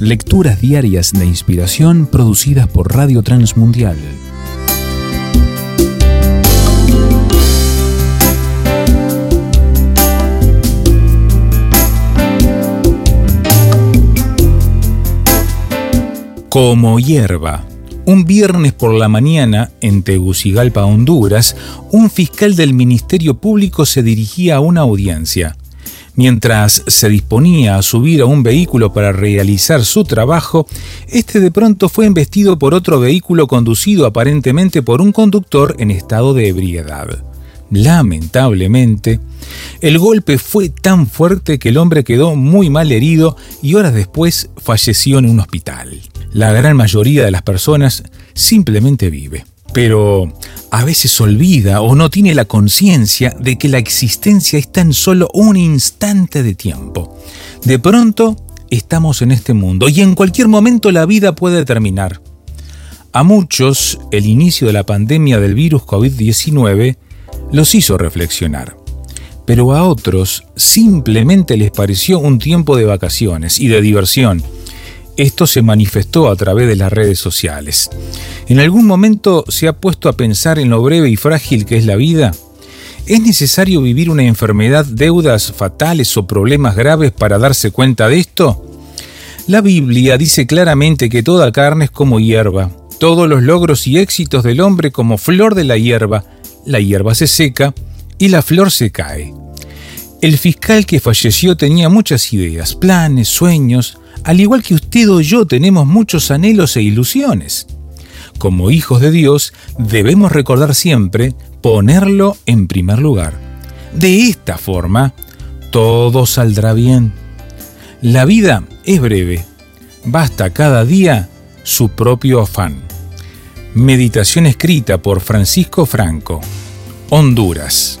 Lecturas diarias de inspiración producidas por Radio Transmundial. Como hierba. Un viernes por la mañana, en Tegucigalpa, Honduras, un fiscal del Ministerio Público se dirigía a una audiencia. Mientras se disponía a subir a un vehículo para realizar su trabajo, este de pronto fue embestido por otro vehículo conducido aparentemente por un conductor en estado de ebriedad. Lamentablemente, el golpe fue tan fuerte que el hombre quedó muy mal herido y horas después falleció en un hospital. La gran mayoría de las personas simplemente vive, pero a veces olvida o no tiene la conciencia de que la existencia es tan solo un instante de tiempo. De pronto estamos en este mundo y en cualquier momento la vida puede terminar. A muchos, el inicio de la pandemia del virus COVID-19 los hizo reflexionar. Pero a otros simplemente les pareció un tiempo de vacaciones y de diversión. Esto se manifestó a través de las redes sociales. ¿En algún momento se ha puesto a pensar en lo breve y frágil que es la vida? ¿Es necesario vivir una enfermedad, deudas fatales o problemas graves para darse cuenta de esto? La Biblia dice claramente que toda carne es como hierba, todos los logros y éxitos del hombre como flor de la hierba, la hierba se seca y la flor se cae. El fiscal que falleció tenía muchas ideas, planes, sueños, al igual que usted o yo tenemos muchos anhelos e ilusiones. Como hijos de Dios debemos recordar siempre ponerlo en primer lugar. De esta forma, todo saldrá bien. La vida es breve. Basta cada día su propio afán. Meditación escrita por Francisco Franco. Honduras.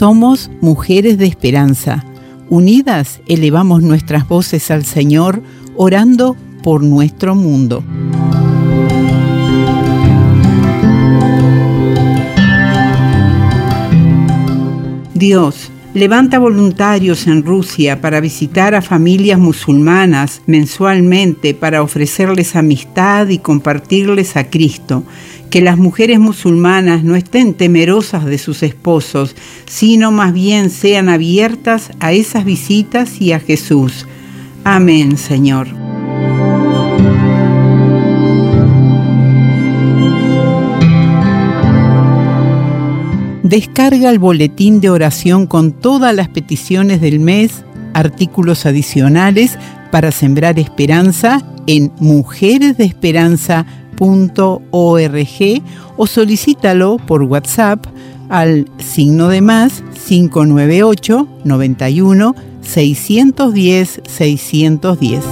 Somos mujeres de esperanza. Unidas elevamos nuestras voces al Señor, orando por nuestro mundo. Dios, levanta voluntarios en Rusia para visitar a familias musulmanas mensualmente para ofrecerles amistad y compartirles a Cristo. Que las mujeres musulmanas no estén temerosas de sus esposos, sino más bien sean abiertas a esas visitas y a Jesús. Amén, Señor. Descarga el boletín de oración con todas las peticiones del mes, artículos adicionales para sembrar esperanza en o solicítalo por WhatsApp al signo de más 598 91 610 610.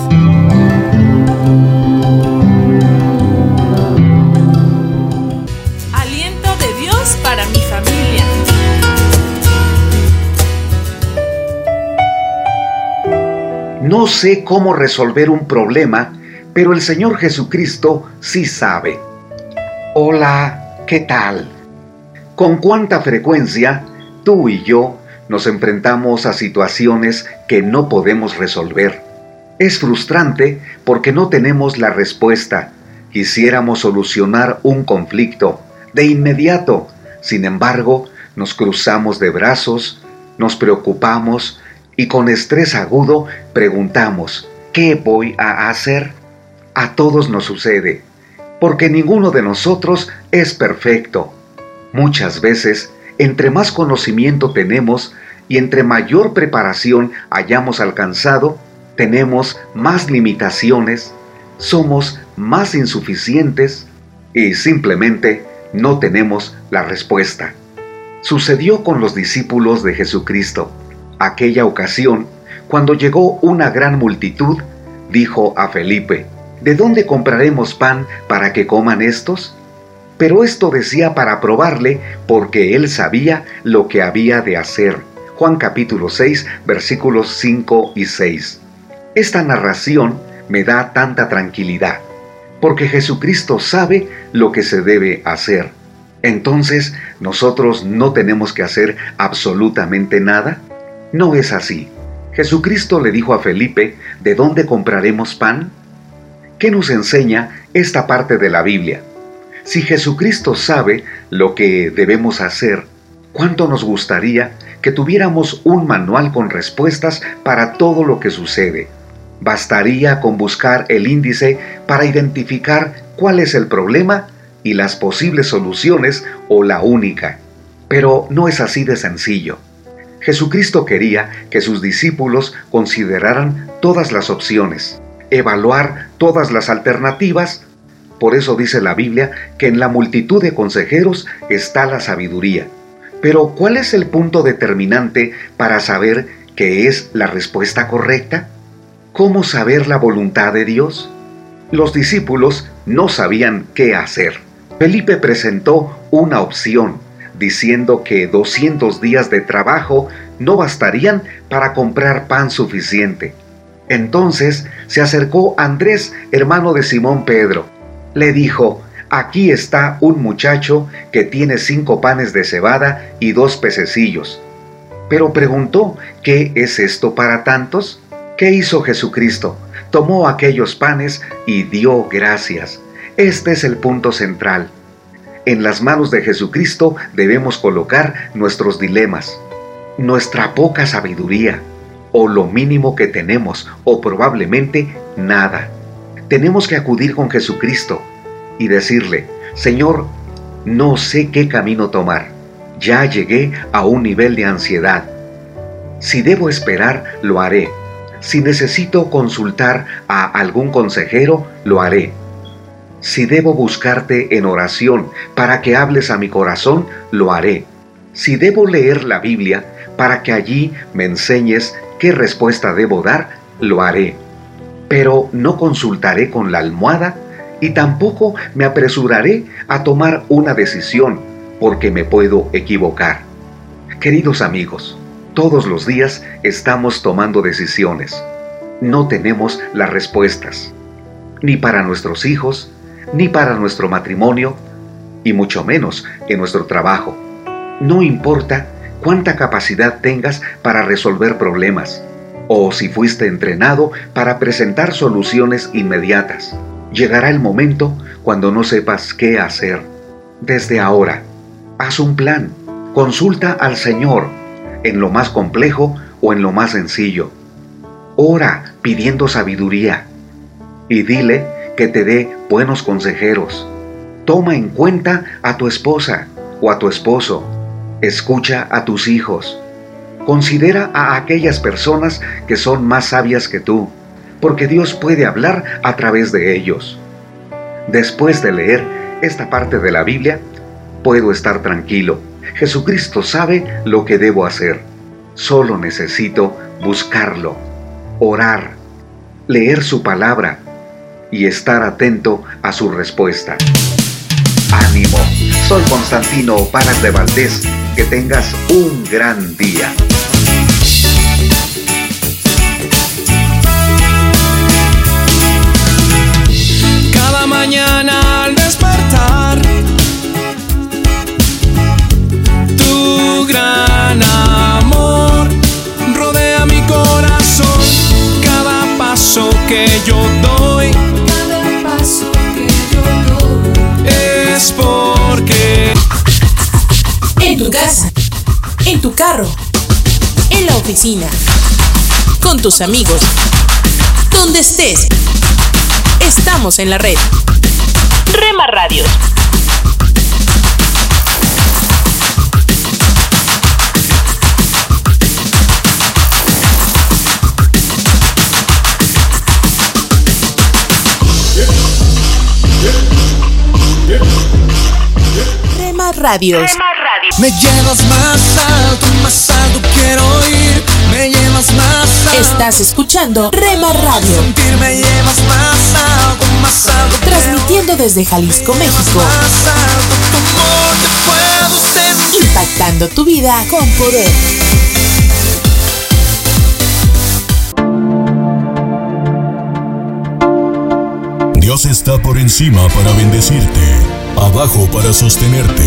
No sé cómo resolver un problema, pero el Señor Jesucristo sí sabe. Hola, ¿qué tal? ¿Con cuánta frecuencia tú y yo nos enfrentamos a situaciones que no podemos resolver? Es frustrante porque no tenemos la respuesta. Quisiéramos solucionar un conflicto de inmediato. Sin embargo, nos cruzamos de brazos, nos preocupamos, y con estrés agudo preguntamos, ¿qué voy a hacer? A todos nos sucede, porque ninguno de nosotros es perfecto. Muchas veces, entre más conocimiento tenemos y entre mayor preparación hayamos alcanzado, tenemos más limitaciones, somos más insuficientes y simplemente no tenemos la respuesta. Sucedió con los discípulos de Jesucristo aquella ocasión, cuando llegó una gran multitud, dijo a Felipe, ¿De dónde compraremos pan para que coman estos? Pero esto decía para probarle, porque él sabía lo que había de hacer. Juan capítulo 6, versículos 5 y 6. Esta narración me da tanta tranquilidad, porque Jesucristo sabe lo que se debe hacer. Entonces, ¿nosotros no tenemos que hacer absolutamente nada? No es así. Jesucristo le dijo a Felipe, ¿de dónde compraremos pan? ¿Qué nos enseña esta parte de la Biblia? Si Jesucristo sabe lo que debemos hacer, ¿cuánto nos gustaría que tuviéramos un manual con respuestas para todo lo que sucede? Bastaría con buscar el índice para identificar cuál es el problema y las posibles soluciones o la única. Pero no es así de sencillo. Jesucristo quería que sus discípulos consideraran todas las opciones, evaluar todas las alternativas. Por eso dice la Biblia que en la multitud de consejeros está la sabiduría. Pero ¿cuál es el punto determinante para saber qué es la respuesta correcta? ¿Cómo saber la voluntad de Dios? Los discípulos no sabían qué hacer. Felipe presentó una opción, diciendo que 200 días de trabajo no bastarían para comprar pan suficiente. Entonces se acercó Andrés, hermano de Simón Pedro. Le dijo, aquí está un muchacho que tiene cinco panes de cebada y dos pececillos. Pero preguntó, ¿qué es esto para tantos? ¿Qué hizo Jesucristo? Tomó aquellos panes y dio gracias. Este es el punto central. En las manos de Jesucristo debemos colocar nuestros dilemas, nuestra poca sabiduría, o lo mínimo que tenemos, o probablemente nada. Tenemos que acudir con Jesucristo y decirle, Señor, no sé qué camino tomar. Ya llegué a un nivel de ansiedad. Si debo esperar, lo haré. Si necesito consultar a algún consejero, lo haré. Si debo buscarte en oración para que hables a mi corazón, lo haré. Si debo leer la Biblia para que allí me enseñes qué respuesta debo dar, lo haré. Pero no consultaré con la almohada y tampoco me apresuraré a tomar una decisión porque me puedo equivocar. Queridos amigos, todos los días estamos tomando decisiones. No tenemos las respuestas, ni para nuestros hijos, ni para nuestro matrimonio, y mucho menos en nuestro trabajo. No importa cuánta capacidad tengas para resolver problemas, o si fuiste entrenado para presentar soluciones inmediatas. Llegará el momento cuando no sepas qué hacer. Desde ahora, haz un plan. Consulta al Señor en lo más complejo o en lo más sencillo. Ora pidiendo sabiduría y dile que te dé buenos consejeros. Toma en cuenta a tu esposa o a tu esposo. Escucha a tus hijos. Considera a aquellas personas que son más sabias que tú porque Dios puede hablar a través de ellos. Después de leer esta parte de la Biblia, puedo estar tranquilo. Jesucristo sabe lo que debo hacer. Solo necesito buscarlo, orar, leer su palabra y estar atento a su respuesta. Ánimo, soy Constantino Paras de Valdés. Que tengas un gran día. mañana al despertar. Tu gran amor rodea mi corazón. Cada paso que yo doy. Cada paso que yo doy. Es porque. En tu casa. En tu carro. En la oficina. Con tus amigos. Donde estés. Estamos en la red. Rema Radios. Rema Radios. Me llevas más alto, más alto quiero ir. Me llevas más alto. Estás escuchando Rema Radio. Sentir me llevas más alto, más alto. Transmitiendo desde Jalisco, México. Más alto, te puedo sentir. Impactando tu vida con poder. Dios está por encima para bendecirte, abajo para sostenerte,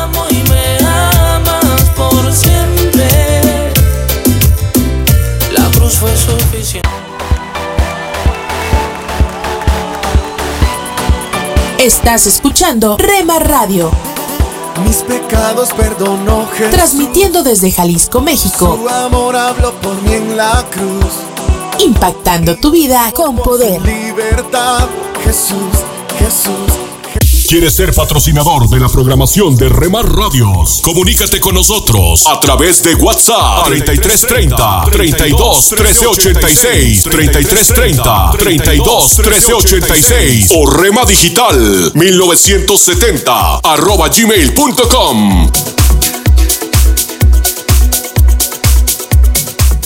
Estás escuchando Rema Radio. Mis pecados perdonó Jesús. Transmitiendo desde Jalisco, México. Su amor habló por mí en la cruz. Impactando tu vida con poder. Libertad, Jesús, Jesús. ¿Quieres ser patrocinador de la programación de Remar Radios? Comunícate con nosotros a través de WhatsApp 3330 32 1386 3330 32 1386 o Rema Digital 1970 arroba gmail.com.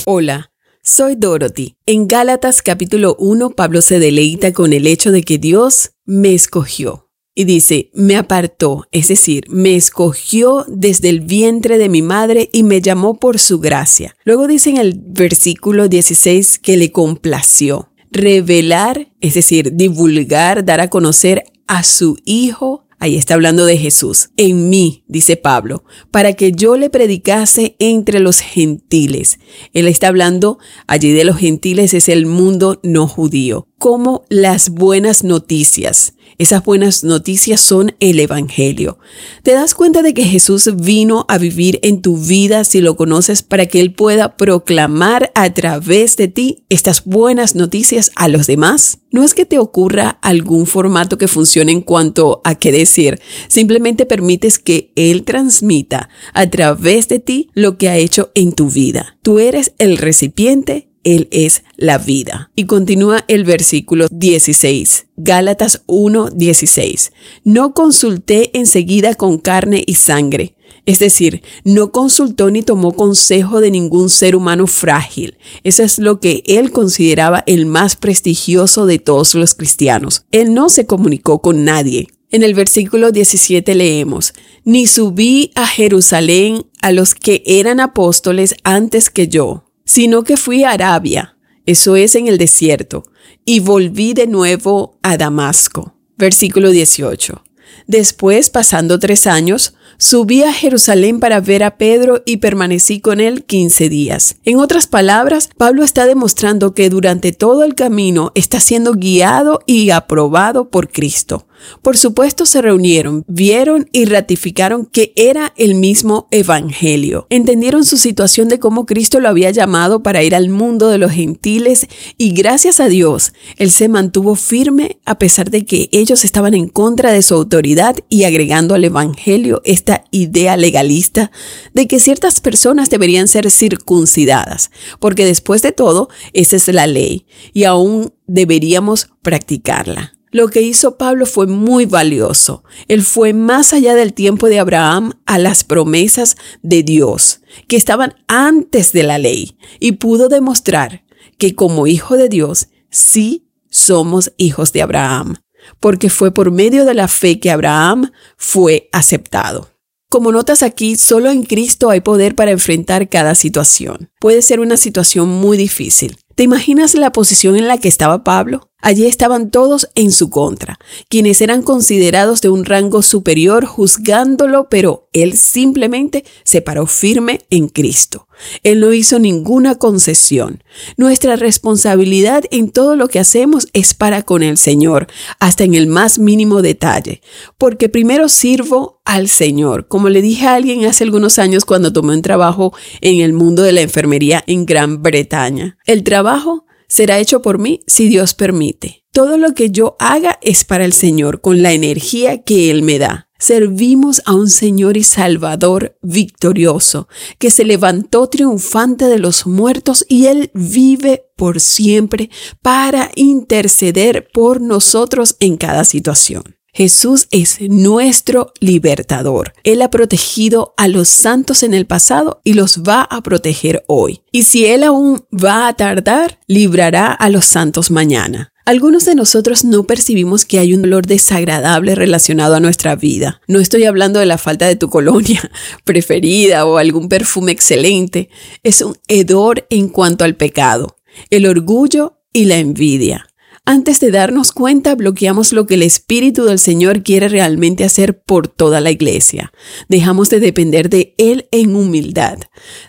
Hola, soy Dorothy. En Gálatas capítulo 1, Pablo se deleita con el hecho de que Dios me escogió. Y dice, me apartó, es decir, me escogió desde el vientre de mi madre y me llamó por su gracia. Luego dice en el versículo 16 que le complació. Revelar, es decir, divulgar, dar a conocer a su Hijo Ahí está hablando de Jesús. En mí, dice Pablo, para que yo le predicase entre los gentiles. Él está hablando allí de los gentiles, es el mundo no judío. Como las buenas noticias. Esas buenas noticias son el Evangelio. ¿Te das cuenta de que Jesús vino a vivir en tu vida si lo conoces para que Él pueda proclamar a través de ti estas buenas noticias a los demás? No es que te ocurra algún formato que funcione en cuanto a qué decir, simplemente permites que Él transmita a través de ti lo que ha hecho en tu vida. Tú eres el recipiente Él es la vida. Y continúa el versículo 16, Gálatas 1, 16. No consulté enseguida con carne y sangre. Es decir, no consultó ni tomó consejo de ningún ser humano frágil. Eso es lo que él consideraba el más prestigioso de todos los cristianos. Él no se comunicó con nadie. En el versículo 17 leemos, Ni subí a Jerusalén a los que eran apóstoles antes que yo, sino que fui a Arabia, eso es en el desierto, y volví de nuevo a Damasco. Versículo 18. Después, pasando tres años, subí a Jerusalén para ver a Pedro y permanecí con él quince días. En otras palabras, Pablo está demostrando que durante todo el camino está siendo guiado y aprobado por Cristo. Por supuesto se reunieron, vieron y ratificaron que era el mismo Evangelio. Entendieron su situación de cómo Cristo lo había llamado para ir al mundo de los gentiles y gracias a Dios, Él se mantuvo firme a pesar de que ellos estaban en contra de su autoridad y agregando al Evangelio esta idea legalista de que ciertas personas deberían ser circuncidadas, porque después de todo, esa es la ley y aún deberíamos practicarla. Lo que hizo Pablo fue muy valioso. Él fue más allá del tiempo de Abraham a las promesas de Dios, que estaban antes de la ley, y pudo demostrar que como hijo de Dios sí somos hijos de Abraham, porque fue por medio de la fe que Abraham fue aceptado. Como notas aquí, solo en Cristo hay poder para enfrentar cada situación. Puede ser una situación muy difícil. ¿Te imaginas la posición en la que estaba Pablo? Allí estaban todos en su contra, quienes eran considerados de un rango superior juzgándolo, pero él simplemente se paró firme en Cristo. Él no hizo ninguna concesión. Nuestra responsabilidad en todo lo que hacemos es para con el Señor, hasta en el más mínimo detalle, porque primero sirvo al Señor. Como le dije a alguien hace algunos años cuando tomé un trabajo en el mundo de la enfermería en Gran Bretaña, el trabajo será hecho por mí si Dios permite. Todo lo que yo haga es para el Señor, con la energía que Él me da. Servimos a un Señor y Salvador victorioso, que se levantó triunfante de los muertos y Él vive por siempre para interceder por nosotros en cada situación. Jesús es nuestro libertador. Él ha protegido a los santos en el pasado y los va a proteger hoy. Y si Él aún va a tardar, librará a los santos mañana. Algunos de nosotros no percibimos que hay un olor desagradable relacionado a nuestra vida. No estoy hablando de la falta de tu colonia preferida o algún perfume excelente. Es un hedor en cuanto al pecado, el orgullo y la envidia. Antes de darnos cuenta, bloqueamos lo que el Espíritu del Señor quiere realmente hacer por toda la iglesia. Dejamos de depender de Él en humildad.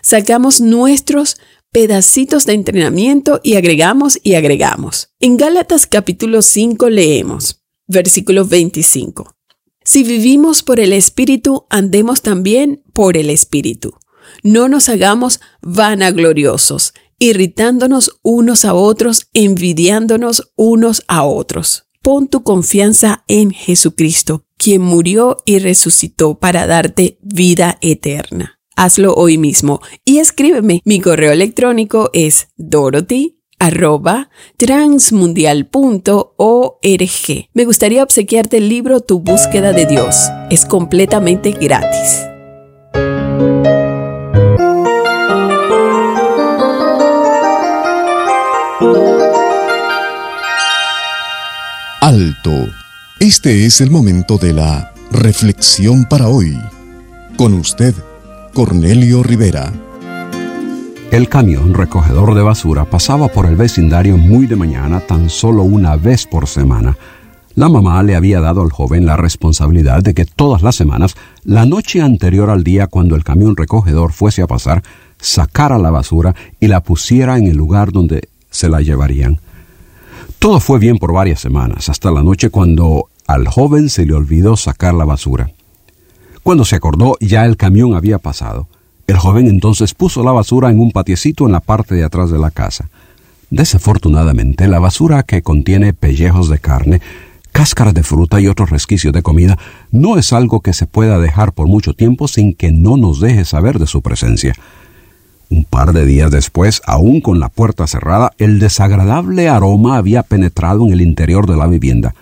Sacamos nuestros pedacitos de entrenamiento y agregamos y agregamos. En Gálatas capítulo 5 leemos, versículo 25. Si vivimos por el Espíritu, andemos también por el Espíritu. No nos hagamos vanagloriosos irritándonos unos a otros, envidiándonos unos a otros. Pon tu confianza en Jesucristo, quien murió y resucitó para darte vida eterna. Hazlo hoy mismo y escríbeme. Mi correo electrónico es dorothy. Me gustaría obsequiarte el libro Tu búsqueda de Dios. Es completamente gratis. Alto. Este es el momento de la reflexión para hoy. Con usted, Cornelio Rivera. El camión recogedor de basura pasaba por el vecindario muy de mañana, tan solo una vez por semana. La mamá le había dado al joven la responsabilidad de que todas las semanas, la noche anterior al día cuando el camión recogedor fuese a pasar, sacara la basura y la pusiera en el lugar donde se la llevarían. Todo fue bien por varias semanas, hasta la noche cuando al joven se le olvidó sacar la basura. Cuando se acordó ya el camión había pasado. El joven entonces puso la basura en un patiecito en la parte de atrás de la casa. Desafortunadamente, la basura que contiene pellejos de carne, cáscaras de fruta y otros resquicios de comida no es algo que se pueda dejar por mucho tiempo sin que no nos deje saber de su presencia. Un par de días después, aún con la puerta cerrada, el desagradable aroma había penetrado en el interior de la vivienda.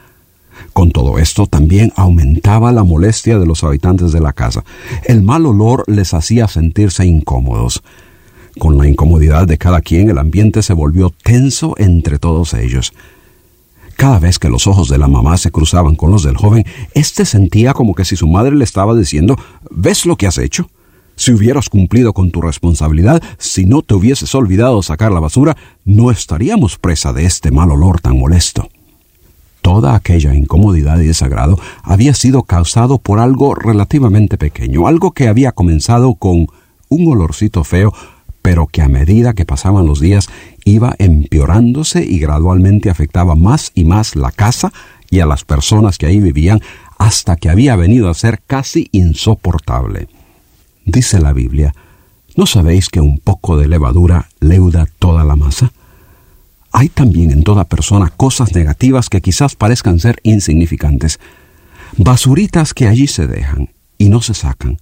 Con todo esto también aumentaba la molestia de los habitantes de la casa. El mal olor les hacía sentirse incómodos. Con la incomodidad de cada quien, el ambiente se volvió tenso entre todos ellos. Cada vez que los ojos de la mamá se cruzaban con los del joven, éste sentía como que si su madre le estaba diciendo ¿Ves lo que has hecho? Si hubieras cumplido con tu responsabilidad, si no te hubieses olvidado sacar la basura, no estaríamos presa de este mal olor tan molesto. Toda aquella incomodidad y desagrado había sido causado por algo relativamente pequeño, algo que había comenzado con un olorcito feo, pero que a medida que pasaban los días iba empeorándose y gradualmente afectaba más y más la casa y a las personas que ahí vivían hasta que había venido a ser casi insoportable. Dice la Biblia, ¿no sabéis que un poco de levadura leuda toda la masa? Hay también en toda persona cosas negativas que quizás parezcan ser insignificantes, basuritas que allí se dejan y no se sacan.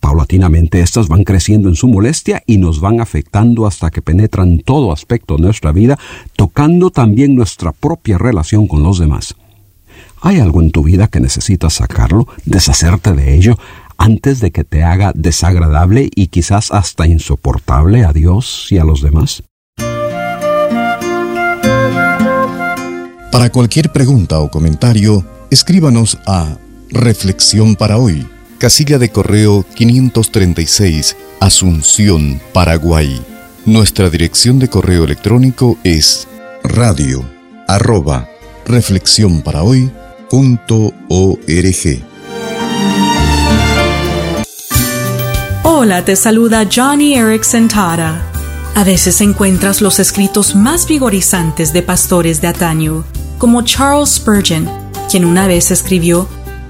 Paulatinamente estas van creciendo en su molestia y nos van afectando hasta que penetran todo aspecto de nuestra vida, tocando también nuestra propia relación con los demás. ¿Hay algo en tu vida que necesitas sacarlo, deshacerte de ello, antes de que te haga desagradable y quizás hasta insoportable a Dios y a los demás? Para cualquier pregunta o comentario, escríbanos a Reflexión para hoy, casilla de correo 536, Asunción, Paraguay. Nuestra dirección de correo electrónico es radio arroba reflexionparahoy.org. Hola, te saluda Johnny Erickson Tara. A veces encuentras los escritos más vigorizantes de pastores de Ataño, como Charles Spurgeon, quien una vez escribió,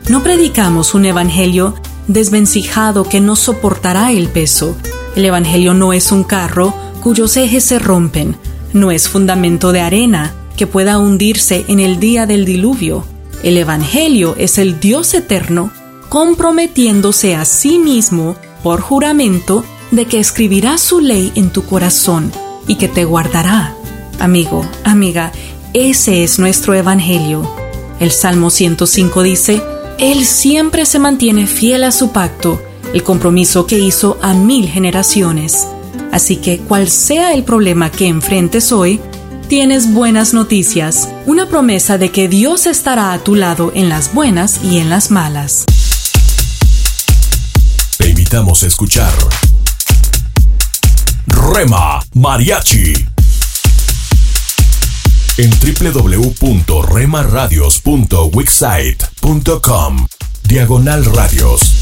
No predicamos un evangelio desvencijado que no soportará el peso. El evangelio no es un carro cuyos ejes se rompen, no es fundamento de arena que pueda hundirse en el día del diluvio. El evangelio es el Dios eterno comprometiéndose a sí mismo por juramento de que escribirá su ley en tu corazón y que te guardará. Amigo, amiga, ese es nuestro Evangelio. El Salmo 105 dice, Él siempre se mantiene fiel a su pacto, el compromiso que hizo a mil generaciones. Así que cual sea el problema que enfrentes hoy, tienes buenas noticias, una promesa de que Dios estará a tu lado en las buenas y en las malas. A escuchar. Rema Mariachi. En www.remaradios.wixsite.com Diagonal Radios.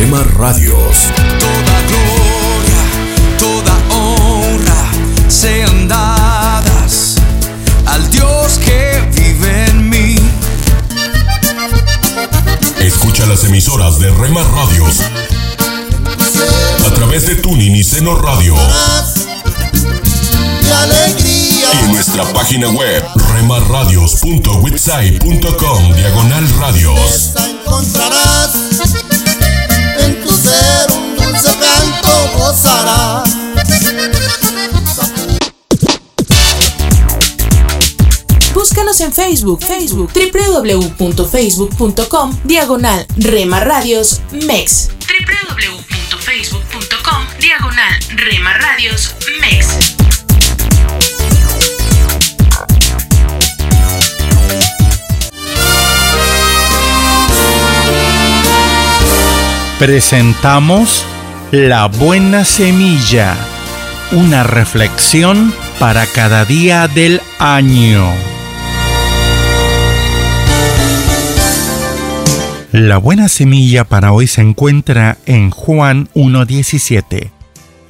Rema Radios. Toda gloria, toda honra sean dadas al Dios que vive en mí. Escucha las emisoras de Rema Radios a través de Tuning y Seno Radio. Y en nuestra página web remarradios.witsai.com diagonal radios. encontrarás en tu ser un dulce canto gozarás. Búscanos en Facebook, Facebook, www.facebook.com, diagonal Rema Radios MEX. www.facebook.com, diagonal Rema Radios MEX. Presentamos La Buena Semilla, una reflexión para cada día del año. La buena semilla para hoy se encuentra en Juan 1.17.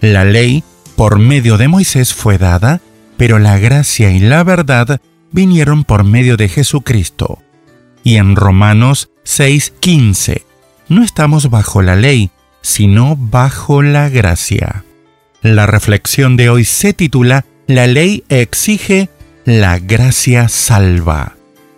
La ley por medio de Moisés fue dada, pero la gracia y la verdad vinieron por medio de Jesucristo. Y en Romanos 6.15 no estamos bajo la ley, sino bajo la gracia. La reflexión de hoy se titula La ley exige, la gracia salva.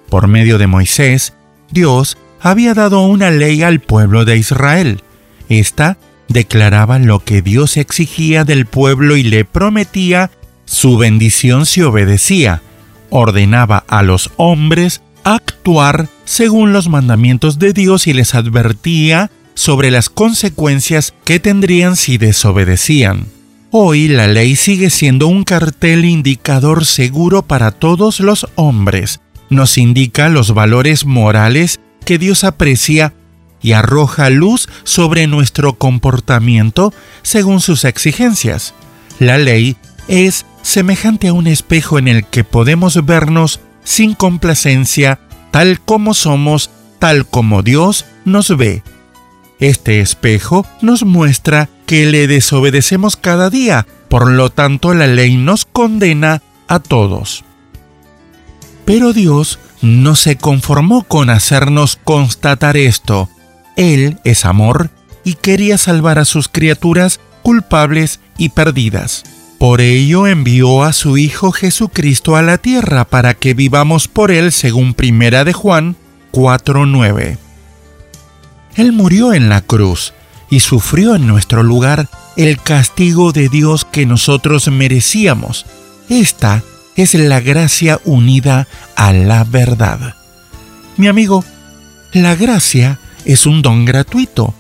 Por medio de Moisés, Dios había dado una ley al pueblo de Israel. Esta declaraba lo que Dios exigía del pueblo y le prometía su bendición si obedecía. Ordenaba a los hombres actuar según los mandamientos de Dios y les advertía sobre las consecuencias que tendrían si desobedecían. Hoy la ley sigue siendo un cartel indicador seguro para todos los hombres. Nos indica los valores morales que Dios aprecia y arroja luz sobre nuestro comportamiento según sus exigencias. La ley es semejante a un espejo en el que podemos vernos sin complacencia, tal como somos, tal como Dios nos ve. Este espejo nos muestra que le desobedecemos cada día, por lo tanto la ley nos condena a todos. Pero Dios no se conformó con hacernos constatar esto. Él es amor y quería salvar a sus criaturas culpables y perdidas. Por ello envió a su Hijo Jesucristo a la tierra para que vivamos por él según Primera de Juan 4:9. Él murió en la cruz y sufrió en nuestro lugar el castigo de Dios que nosotros merecíamos. Esta es la gracia unida a la verdad. Mi amigo, la gracia es un don gratuito.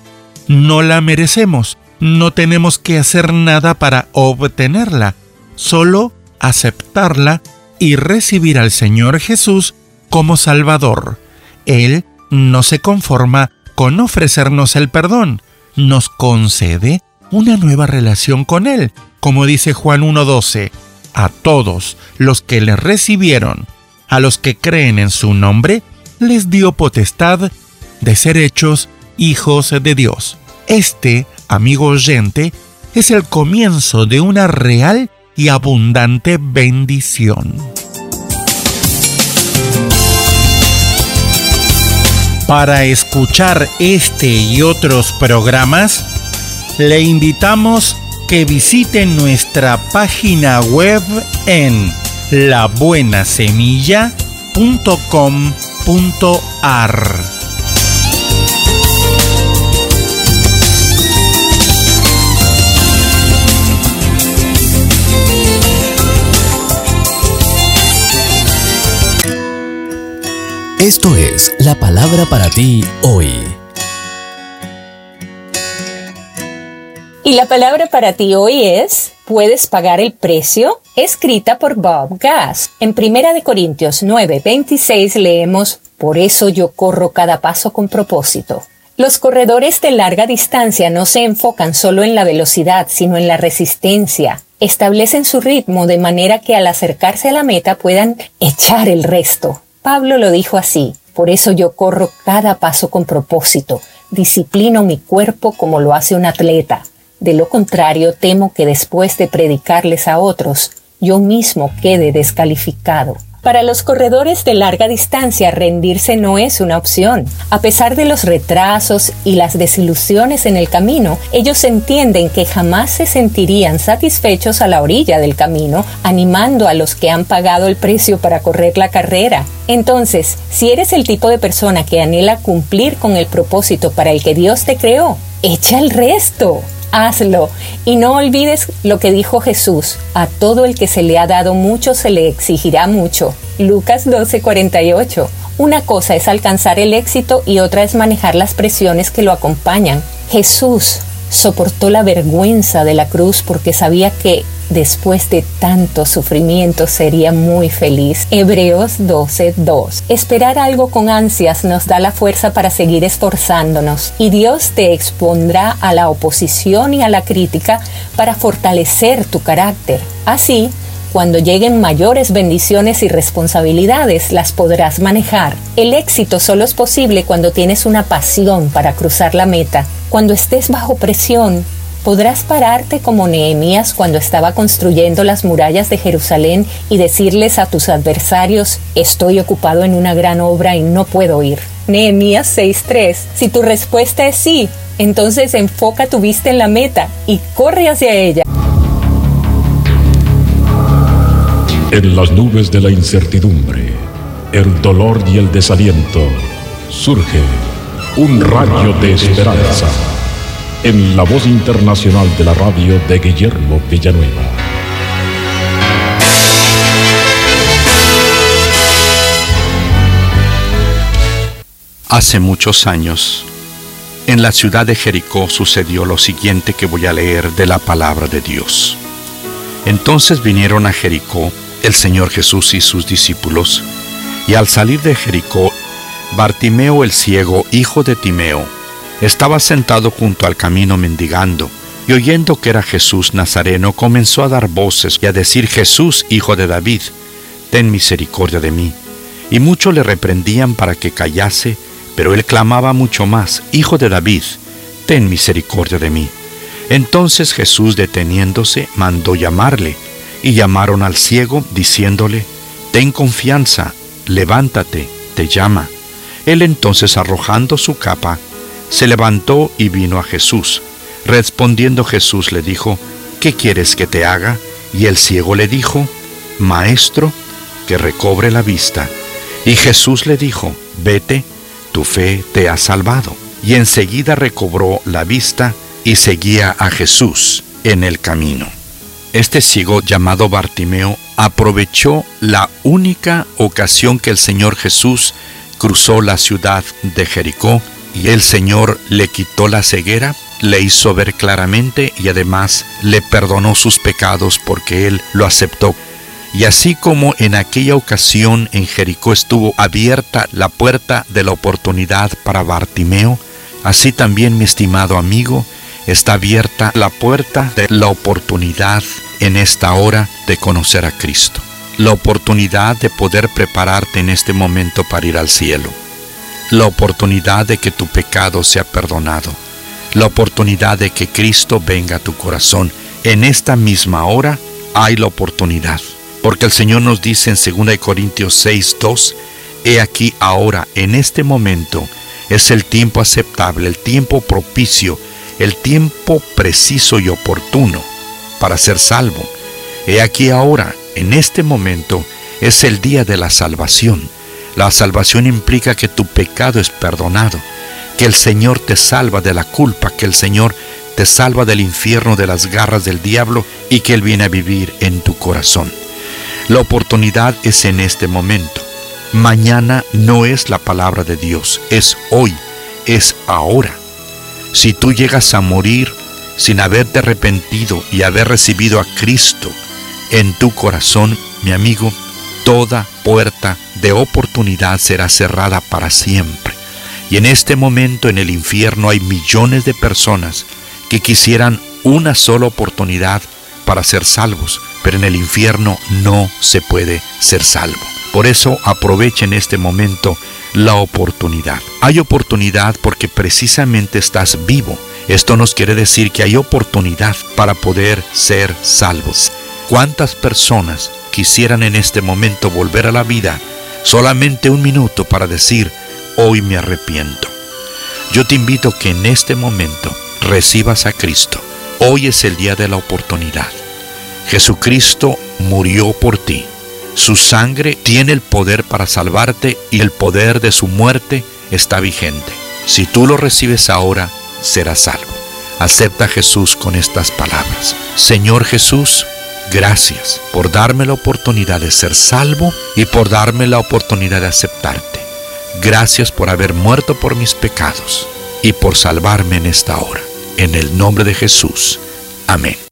No la merecemos, no tenemos que hacer nada para obtenerla, solo aceptarla y recibir al Señor Jesús como Salvador. Él no se conforma con ofrecernos el perdón, nos concede una nueva relación con Él, como dice Juan 1.12 a todos los que le recibieron, a los que creen en su nombre, les dio potestad de ser hechos hijos de Dios. Este, amigo oyente, es el comienzo de una real y abundante bendición. Para escuchar este y otros programas, le invitamos que visiten nuestra página web en labuenasemilla.com.ar. Esto es la palabra para ti hoy. Y la palabra para ti hoy es ¿Puedes pagar el precio? Escrita por Bob Gass. En 1 de Corintios 9:26 leemos Por eso yo corro cada paso con propósito. Los corredores de larga distancia no se enfocan solo en la velocidad, sino en la resistencia. Establecen su ritmo de manera que al acercarse a la meta puedan echar el resto. Pablo lo dijo así, por eso yo corro cada paso con propósito. disciplino mi cuerpo como lo hace un atleta. De lo contrario, temo que después de predicarles a otros, yo mismo quede descalificado. Para los corredores de larga distancia, rendirse no es una opción. A pesar de los retrasos y las desilusiones en el camino, ellos entienden que jamás se sentirían satisfechos a la orilla del camino, animando a los que han pagado el precio para correr la carrera. Entonces, si eres el tipo de persona que anhela cumplir con el propósito para el que Dios te creó, echa el resto hazlo. Y no olvides lo que dijo Jesús, a todo el que se le ha dado mucho se le exigirá mucho. Lucas 12:48. Una cosa es alcanzar el éxito y otra es manejar las presiones que lo acompañan. Jesús soportó la vergüenza de la cruz porque sabía que después de tanto sufrimiento sería muy feliz. Hebreos 12:2. Esperar algo con ansias nos da la fuerza para seguir esforzándonos y Dios te expondrá a la oposición y a la crítica para fortalecer tu carácter. Así, cuando lleguen mayores bendiciones y responsabilidades, las podrás manejar. El éxito solo es posible cuando tienes una pasión para cruzar la meta. Cuando estés bajo presión, podrás pararte como Nehemías cuando estaba construyendo las murallas de Jerusalén y decirles a tus adversarios, estoy ocupado en una gran obra y no puedo ir. Nehemías 6:3. Si tu respuesta es sí, entonces enfoca tu vista en la meta y corre hacia ella. En las nubes de la incertidumbre, el dolor y el desaliento, surge un rayo de esperanza en la voz internacional de la radio de Guillermo Villanueva. Hace muchos años, en la ciudad de Jericó sucedió lo siguiente que voy a leer de la palabra de Dios. Entonces vinieron a Jericó el Señor Jesús y sus discípulos, y al salir de Jericó, Bartimeo el ciego, hijo de Timeo, estaba sentado junto al camino mendigando, y oyendo que era Jesús Nazareno, comenzó a dar voces y a decir, Jesús, hijo de David, ten misericordia de mí. Y muchos le reprendían para que callase, pero él clamaba mucho más, Hijo de David, ten misericordia de mí. Entonces Jesús, deteniéndose, mandó llamarle, y llamaron al ciego, diciéndole, Ten confianza, levántate, te llama. Él entonces, arrojando su capa, se levantó y vino a Jesús. Respondiendo Jesús le dijo, ¿qué quieres que te haga? Y el ciego le dijo, Maestro, que recobre la vista. Y Jesús le dijo, vete, tu fe te ha salvado. Y enseguida recobró la vista y seguía a Jesús en el camino. Este ciego llamado Bartimeo aprovechó la única ocasión que el Señor Jesús cruzó la ciudad de Jericó y el Señor le quitó la ceguera, le hizo ver claramente y además le perdonó sus pecados porque él lo aceptó. Y así como en aquella ocasión en Jericó estuvo abierta la puerta de la oportunidad para Bartimeo, así también mi estimado amigo, está abierta la puerta de la oportunidad en esta hora de conocer a Cristo. La oportunidad de poder prepararte en este momento para ir al cielo la oportunidad de que tu pecado sea perdonado, la oportunidad de que Cristo venga a tu corazón. En esta misma hora hay la oportunidad, porque el Señor nos dice en 2 Corintios 6, 2, He aquí ahora, en este momento, es el tiempo aceptable, el tiempo propicio, el tiempo preciso y oportuno para ser salvo. He aquí ahora, en este momento, es el día de la salvación la salvación implica que tu pecado es perdonado, que el Señor te salva de la culpa, que el Señor te salva del infierno, de las garras del diablo y que Él viene a vivir en tu corazón. La oportunidad es en este momento. Mañana no es la palabra de Dios, es hoy, es ahora. Si tú llegas a morir sin haberte arrepentido y haber recibido a Cristo en tu corazón, mi amigo, toda puerta de oportunidad será cerrada para siempre. Y en este momento en el infierno hay millones de personas que quisieran una sola oportunidad para ser salvos, pero en el infierno no se puede ser salvo. Por eso aprovechen este momento la oportunidad. Hay oportunidad porque precisamente estás vivo. Esto nos quiere decir que hay oportunidad para poder ser salvos. ¿Cuántas personas quisieran en este momento volver a la vida solamente un minuto para decir, hoy me arrepiento? Yo te invito que en este momento recibas a Cristo. Hoy es el día de la oportunidad. Jesucristo murió por ti. Su sangre tiene el poder para salvarte y el poder de su muerte está vigente. Si tú lo recibes ahora, serás salvo. Acepta a Jesús con estas palabras. Señor Jesús, gracias por darme la oportunidad de ser salvo y por darme la oportunidad de aceptarte. Gracias por haber muerto por mis pecados y por salvarme en esta hora. En el nombre de Jesús. Amén.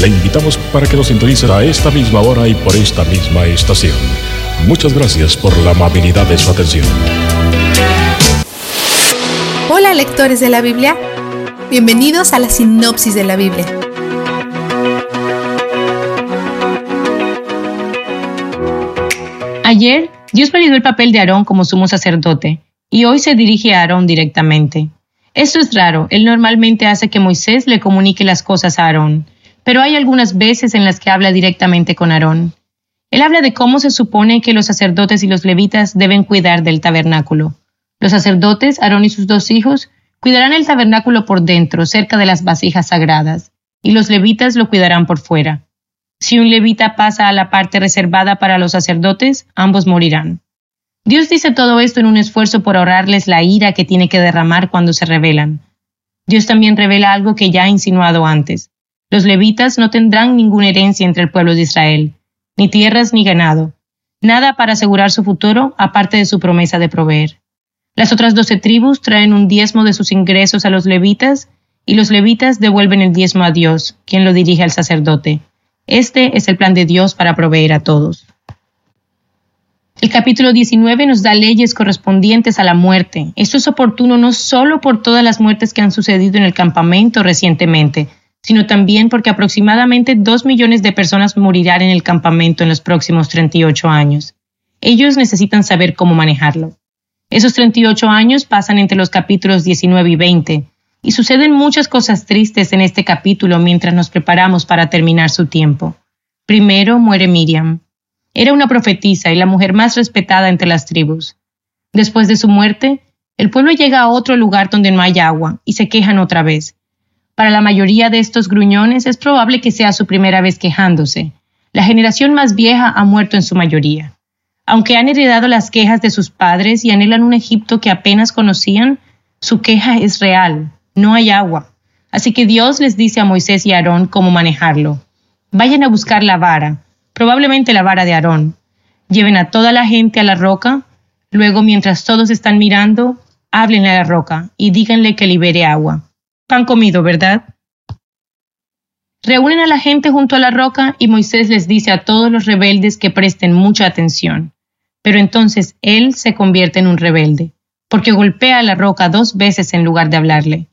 Le invitamos para que nos sintonice a esta misma hora y por esta misma estación. Muchas gracias por la amabilidad de su atención. Hola lectores de la Biblia, bienvenidos a la sinopsis de la Biblia. Ayer, Dios validó el papel de Aarón como sumo sacerdote, y hoy se dirige a Aarón directamente. Esto es raro, él normalmente hace que Moisés le comunique las cosas a Aarón, pero hay algunas veces en las que habla directamente con Aarón. Él habla de cómo se supone que los sacerdotes y los levitas deben cuidar del tabernáculo. Los sacerdotes, Aarón y sus dos hijos, cuidarán el tabernáculo por dentro, cerca de las vasijas sagradas, y los levitas lo cuidarán por fuera. Si un levita pasa a la parte reservada para los sacerdotes, ambos morirán. Dios dice todo esto en un esfuerzo por ahorrarles la ira que tiene que derramar cuando se rebelan. Dios también revela algo que ya ha insinuado antes. Los levitas no tendrán ninguna herencia entre el pueblo de Israel, ni tierras ni ganado, nada para asegurar su futuro aparte de su promesa de proveer. Las otras doce tribus traen un diezmo de sus ingresos a los levitas, y los levitas devuelven el diezmo a Dios, quien lo dirige al sacerdote. Este es el plan de Dios para proveer a todos. El capítulo 19 nos da leyes correspondientes a la muerte. Esto es oportuno no solo por todas las muertes que han sucedido en el campamento recientemente, sino también porque aproximadamente dos millones de personas morirán en el campamento en los próximos 38 años. Ellos necesitan saber cómo manejarlo. Esos 38 años pasan entre los capítulos 19 y 20, y suceden muchas cosas tristes en este capítulo mientras nos preparamos para terminar su tiempo. Primero muere Miriam. Era una profetisa y la mujer más respetada entre las tribus. Después de su muerte, el pueblo llega a otro lugar donde no hay agua y se quejan otra vez. Para la mayoría de estos gruñones es probable que sea su primera vez quejándose. La generación más vieja ha muerto en su mayoría. Aunque han heredado las quejas de sus padres y anhelan un Egipto que apenas conocían, su queja es real. No hay agua. Así que Dios les dice a Moisés y Aarón cómo manejarlo. Vayan a buscar la vara, probablemente la vara de Aarón. Lleven a toda la gente a la roca. Luego, mientras todos están mirando, háblenle a la roca y díganle que libere agua pan comido, ¿verdad? Reúnen a la gente junto a la roca y Moisés les dice a todos los rebeldes que presten mucha atención. Pero entonces él se convierte en un rebelde, porque golpea a la roca dos veces en lugar de hablarle.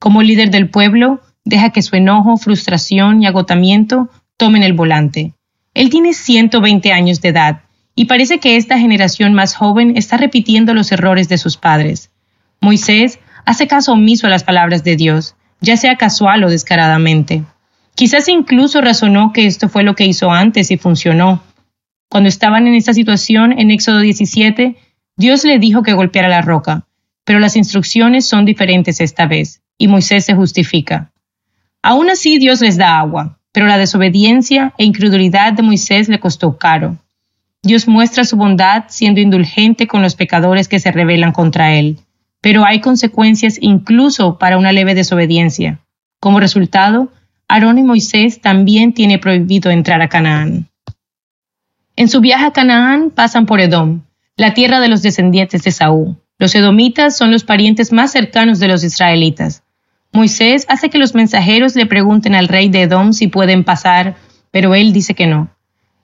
Como líder del pueblo, deja que su enojo, frustración y agotamiento tomen el volante. Él tiene 120 años de edad y parece que esta generación más joven está repitiendo los errores de sus padres. Moisés hace caso omiso a las palabras de Dios, ya sea casual o descaradamente. Quizás incluso razonó que esto fue lo que hizo antes y funcionó. Cuando estaban en esta situación en Éxodo 17, Dios le dijo que golpeara la roca, pero las instrucciones son diferentes esta vez, y Moisés se justifica. Aún así Dios les da agua, pero la desobediencia e incredulidad de Moisés le costó caro. Dios muestra su bondad siendo indulgente con los pecadores que se rebelan contra él pero hay consecuencias incluso para una leve desobediencia. Como resultado, Aarón y Moisés también tiene prohibido entrar a Canaán. En su viaje a Canaán pasan por Edom, la tierra de los descendientes de Saúl, Los edomitas son los parientes más cercanos de los israelitas. Moisés hace que los mensajeros le pregunten al rey de Edom si pueden pasar, pero él dice que no.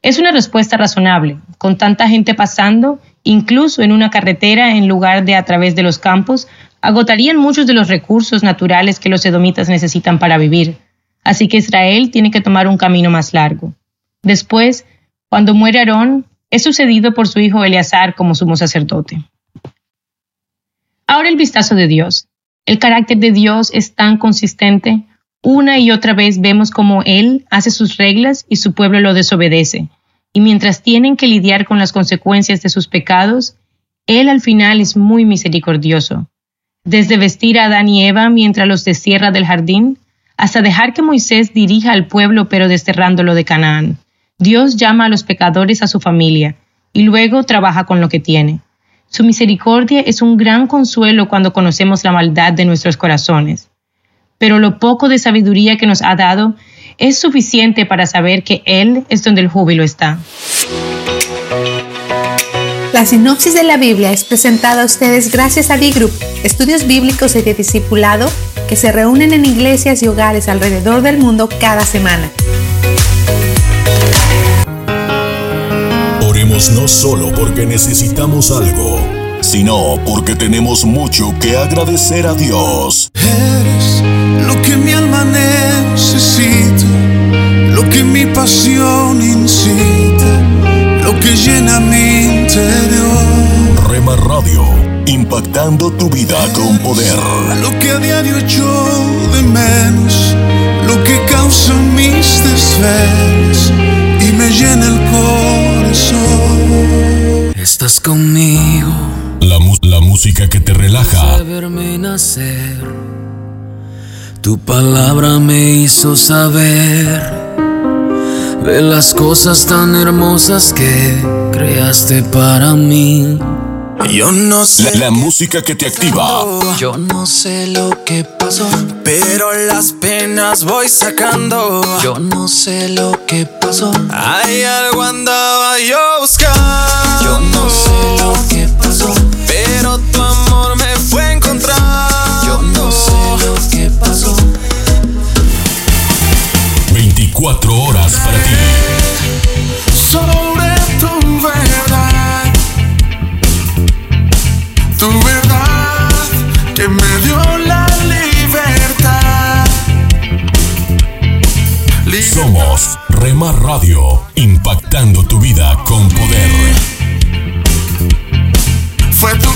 Es una respuesta razonable. Con tanta gente pasando, incluso en una carretera en lugar de a través de los campos, agotarían muchos de los recursos naturales que los edomitas necesitan para vivir. Así que Israel tiene que tomar un camino más largo. Después, cuando muere Aarón, es sucedido por su hijo Eleazar como sumo sacerdote. Ahora el vistazo de Dios. El carácter de Dios es tan consistente. Una y otra vez vemos cómo Él hace sus reglas y su pueblo lo desobedece. Y mientras tienen que lidiar con las consecuencias de sus pecados, Él al final es muy misericordioso. Desde vestir a Adán y Eva mientras los destierra del jardín, hasta dejar que Moisés dirija al pueblo pero desterrándolo de Canaán. Dios llama a los pecadores a su familia y luego trabaja con lo que tiene. Su misericordia es un gran consuelo cuando conocemos la maldad de nuestros corazones. Pero lo poco de sabiduría que nos ha dado es suficiente para saber que Él es donde el júbilo está. La sinopsis de la Biblia es presentada a ustedes gracias a D-Group, estudios bíblicos y de discipulado que se reúnen en iglesias y hogares alrededor del mundo cada semana. Oremos no solo porque necesitamos algo, sino porque tenemos mucho que agradecer a Dios. Eres lo que mi alma necesita, que mi pasión incita, lo que llena mi interior. Rema Radio, impactando tu vida con poder. Lo que a diario echo de menos, lo que causa mis desvelos y me llena el corazón. Estás conmigo. La, música que te relaja. nacer. Tu palabra me hizo saber de las cosas tan hermosas que creaste para mí. Yo no sé. La, la música que te activa. Yo no sé lo que pasó. Pero las penas voy sacando. Yo no sé lo que pasó. Hay algo andaba yo buscando. Yo no sé lo que pasó. 24 horas para ti. Sobre tu verdad. Tu verdad que me dio la libertad. Somos Rema Radio, impactando tu vida con poder. Fue tu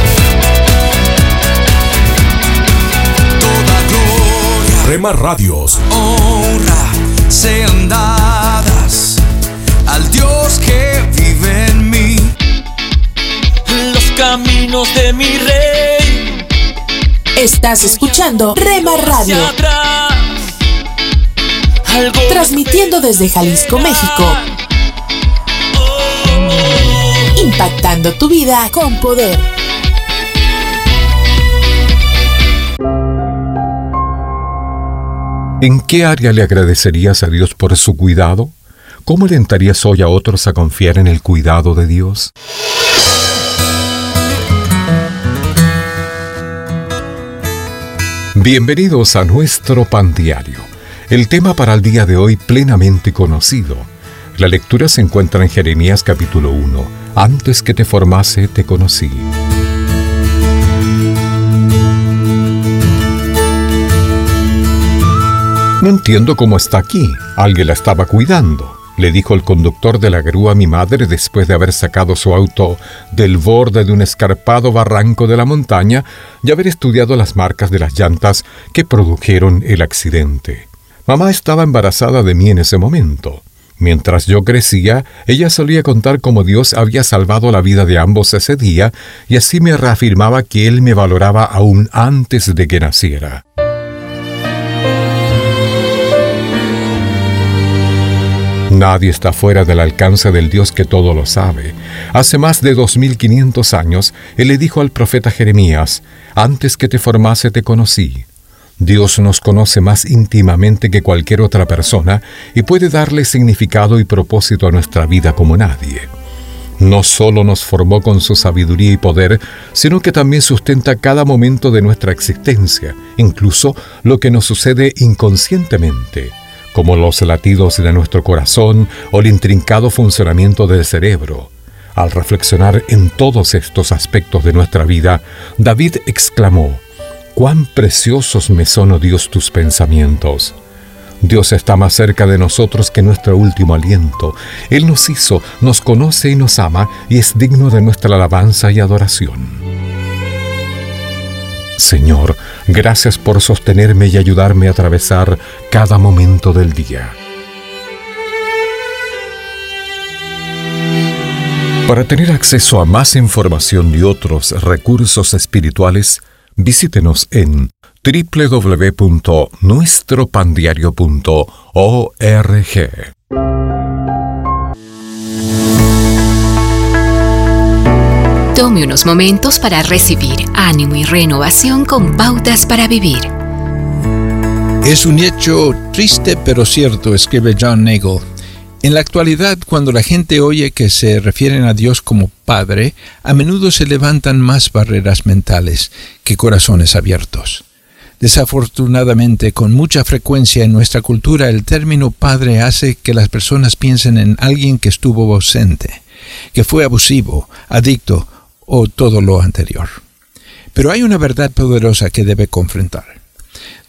Rema Radios. honra sean dadas al Dios que vive en mí. Los caminos de mi rey. Estás escuchando Rema Radio, transmitiendo desde Jalisco, México. Impactando tu vida con poder. ¿En qué área le agradecerías a Dios por su cuidado? ¿cómo alentarías hoy a otros a confiar en el cuidado de Dios? Bienvenidos a nuestro pan diario. El tema para el día de hoy plenamente conocido. La lectura se encuentra en Jeremías capítulo 1. Antes que te formase te conocí. No entiendo cómo está aquí. Alguien la estaba cuidando, le dijo el conductor de la grúa a mi madre después de haber sacado su auto del borde de un escarpado barranco de la montaña y haber estudiado las marcas de las llantas que produjeron el accidente. Mamá estaba embarazada de mí en ese momento. Mientras yo crecía, ella solía contar cómo Dios había salvado la vida de ambos ese día y así me reafirmaba que Él me valoraba aún antes de que naciera. Nadie está fuera del alcance del Dios que todo lo sabe. Hace más de 2500 años, Él le dijo al profeta Jeremías, Antes que te formase te conocí. Dios nos conoce más íntimamente que cualquier otra persona y puede darle significado y propósito a nuestra vida como nadie. No solo nos formó con su sabiduría y poder, sino que también sustenta cada momento de nuestra existencia, incluso lo que nos sucede inconscientemente como los latidos de nuestro corazón o el intrincado funcionamiento del cerebro. Al reflexionar en todos estos aspectos de nuestra vida, David exclamó, Cuán preciosos me son, oh Dios, tus pensamientos. Dios está más cerca de nosotros que nuestro último aliento. Él nos hizo, nos conoce y nos ama y es digno de nuestra alabanza y adoración. Señor, gracias por sostenerme y ayudarme a atravesar cada momento del día. Para tener acceso a más información y otros recursos espirituales, visítenos en www.nuestropandiario.org. Tome unos momentos para recibir ánimo y renovación con pautas para vivir. Es un hecho triste pero cierto, escribe John Nagel. En la actualidad, cuando la gente oye que se refieren a Dios como Padre, a menudo se levantan más barreras mentales que corazones abiertos. Desafortunadamente, con mucha frecuencia en nuestra cultura, el término Padre hace que las personas piensen en alguien que estuvo ausente, que fue abusivo, adicto o todo lo anterior. Pero hay una verdad poderosa que debe confrontar.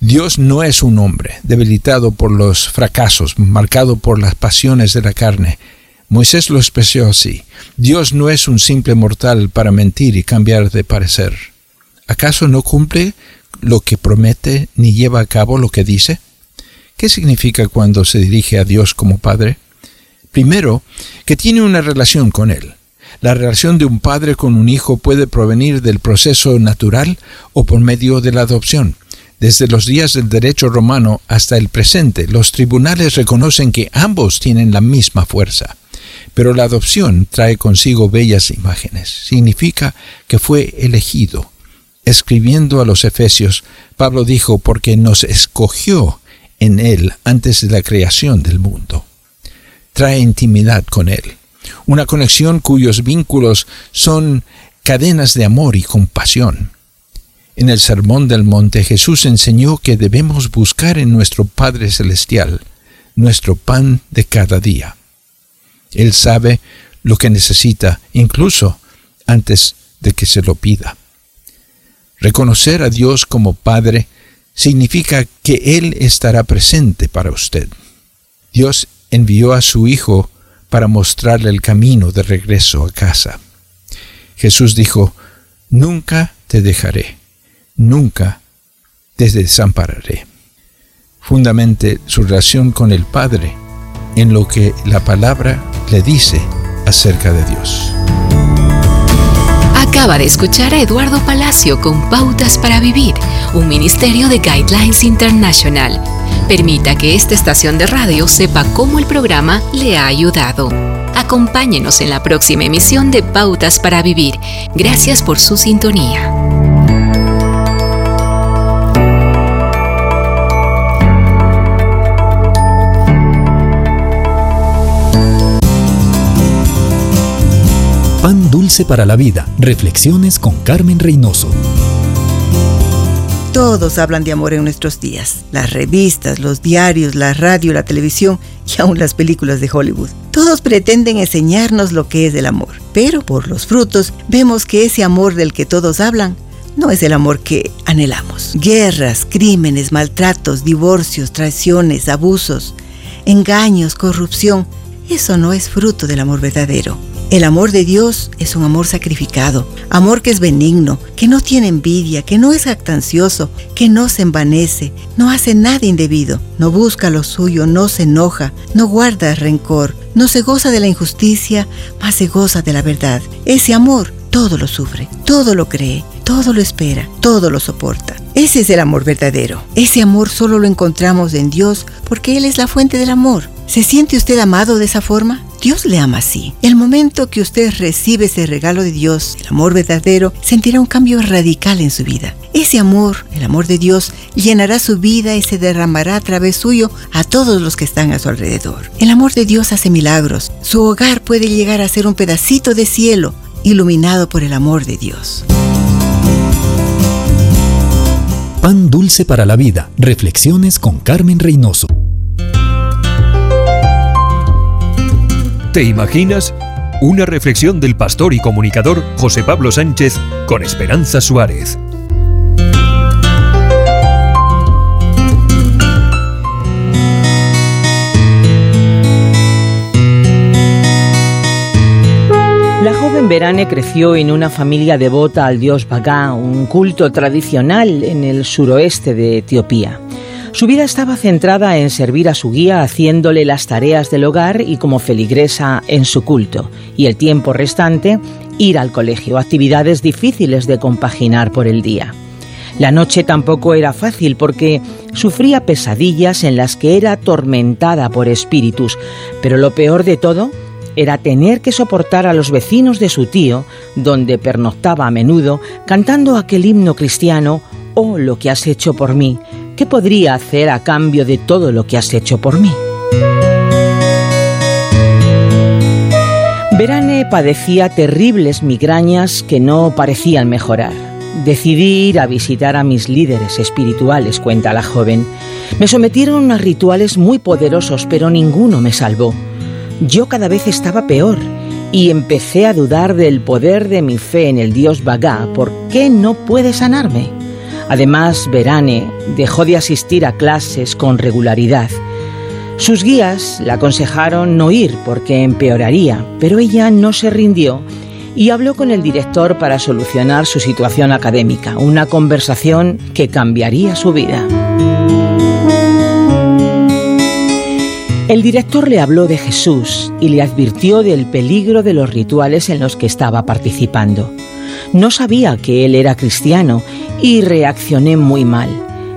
Dios no es un hombre debilitado por los fracasos, marcado por las pasiones de la carne. Moisés lo expresó así. Dios no es un simple mortal para mentir y cambiar de parecer. ¿Acaso no cumple lo que promete ni lleva a cabo lo que dice? ¿Qué significa cuando se dirige a Dios como Padre? Primero, que tiene una relación con Él. La relación de un padre con un hijo puede provenir del proceso natural o por medio de la adopción. Desde los días del derecho romano hasta el presente, los tribunales reconocen que ambos tienen la misma fuerza. Pero la adopción trae consigo bellas imágenes. Significa que fue elegido. Escribiendo a los Efesios, Pablo dijo, porque nos escogió en Él antes de la creación del mundo. Trae intimidad con Él una conexión cuyos vínculos son cadenas de amor y compasión. En el Sermón del Monte Jesús enseñó que debemos buscar en nuestro Padre Celestial nuestro pan de cada día. Él sabe lo que necesita incluso antes de que se lo pida. Reconocer a Dios como Padre significa que Él estará presente para usted. Dios envió a su Hijo para mostrarle el camino de regreso a casa. Jesús dijo, Nunca te dejaré, nunca te desampararé. Fundamente su relación con el Padre en lo que la palabra le dice acerca de Dios. Acaba de escuchar a Eduardo Palacio con Pautas para Vivir, un ministerio de Guidelines International Permita que esta estación de radio sepa cómo el programa le ha ayudado. Acompáñenos en la próxima emisión de Pautas para Vivir. Gracias por su sintonía. Pan Dulce para la Vida. Reflexiones con Carmen Reynoso. Todos hablan de amor en nuestros días. Las revistas, los diarios, la radio, la televisión y aún las películas de Hollywood. Todos pretenden enseñarnos lo que es el amor. Pero por los frutos vemos que ese amor del que todos hablan no es el amor que anhelamos. Guerras, crímenes, maltratos, divorcios, traiciones, abusos, engaños, corrupción. Eso no es fruto del amor verdadero. El amor de Dios es un amor sacrificado, amor que es benigno, que no tiene envidia, que no es actancioso, que no se envanece, no hace nada indebido, no busca lo suyo, no se enoja, no guarda rencor, no se goza de la injusticia, más se goza de la verdad. Ese amor todo lo sufre, todo lo cree, todo lo espera, todo lo soporta. Ese es el amor verdadero. Ese amor solo lo encontramos en Dios porque Él es la fuente del amor. ¿Se siente usted amado de esa forma? Dios le ama así. El momento que usted recibe ese regalo de Dios, el amor verdadero, sentirá un cambio radical en su vida. Ese amor, el amor de Dios, llenará su vida y se derramará a través suyo a todos los que están a su alrededor. El amor de Dios hace milagros. Su hogar puede llegar a ser un pedacito de cielo iluminado por el amor de Dios. Pan dulce para la vida. Reflexiones con Carmen Reynoso. ¿Te imaginas? Una reflexión del pastor y comunicador José Pablo Sánchez con Esperanza Suárez. La joven Verane creció en una familia devota al dios Bagá, un culto tradicional en el suroeste de Etiopía. Su vida estaba centrada en servir a su guía haciéndole las tareas del hogar y como feligresa en su culto, y el tiempo restante ir al colegio, actividades difíciles de compaginar por el día. La noche tampoco era fácil porque sufría pesadillas en las que era atormentada por espíritus, pero lo peor de todo era tener que soportar a los vecinos de su tío, donde pernoctaba a menudo, cantando aquel himno cristiano, Oh, lo que has hecho por mí, ¿Qué podría hacer a cambio de todo lo que has hecho por mí? Verane padecía terribles migrañas que no parecían mejorar. Decidí ir a visitar a mis líderes espirituales, cuenta la joven. Me sometieron a rituales muy poderosos, pero ninguno me salvó. Yo cada vez estaba peor y empecé a dudar del poder de mi fe en el dios Bagá. ¿Por qué no puede sanarme? Además, Verane dejó de asistir a clases con regularidad. Sus guías le aconsejaron no ir porque empeoraría, pero ella no se rindió y habló con el director para solucionar su situación académica, una conversación que cambiaría su vida. El director le habló de Jesús y le advirtió del peligro de los rituales en los que estaba participando. No sabía que él era cristiano y reaccioné muy mal.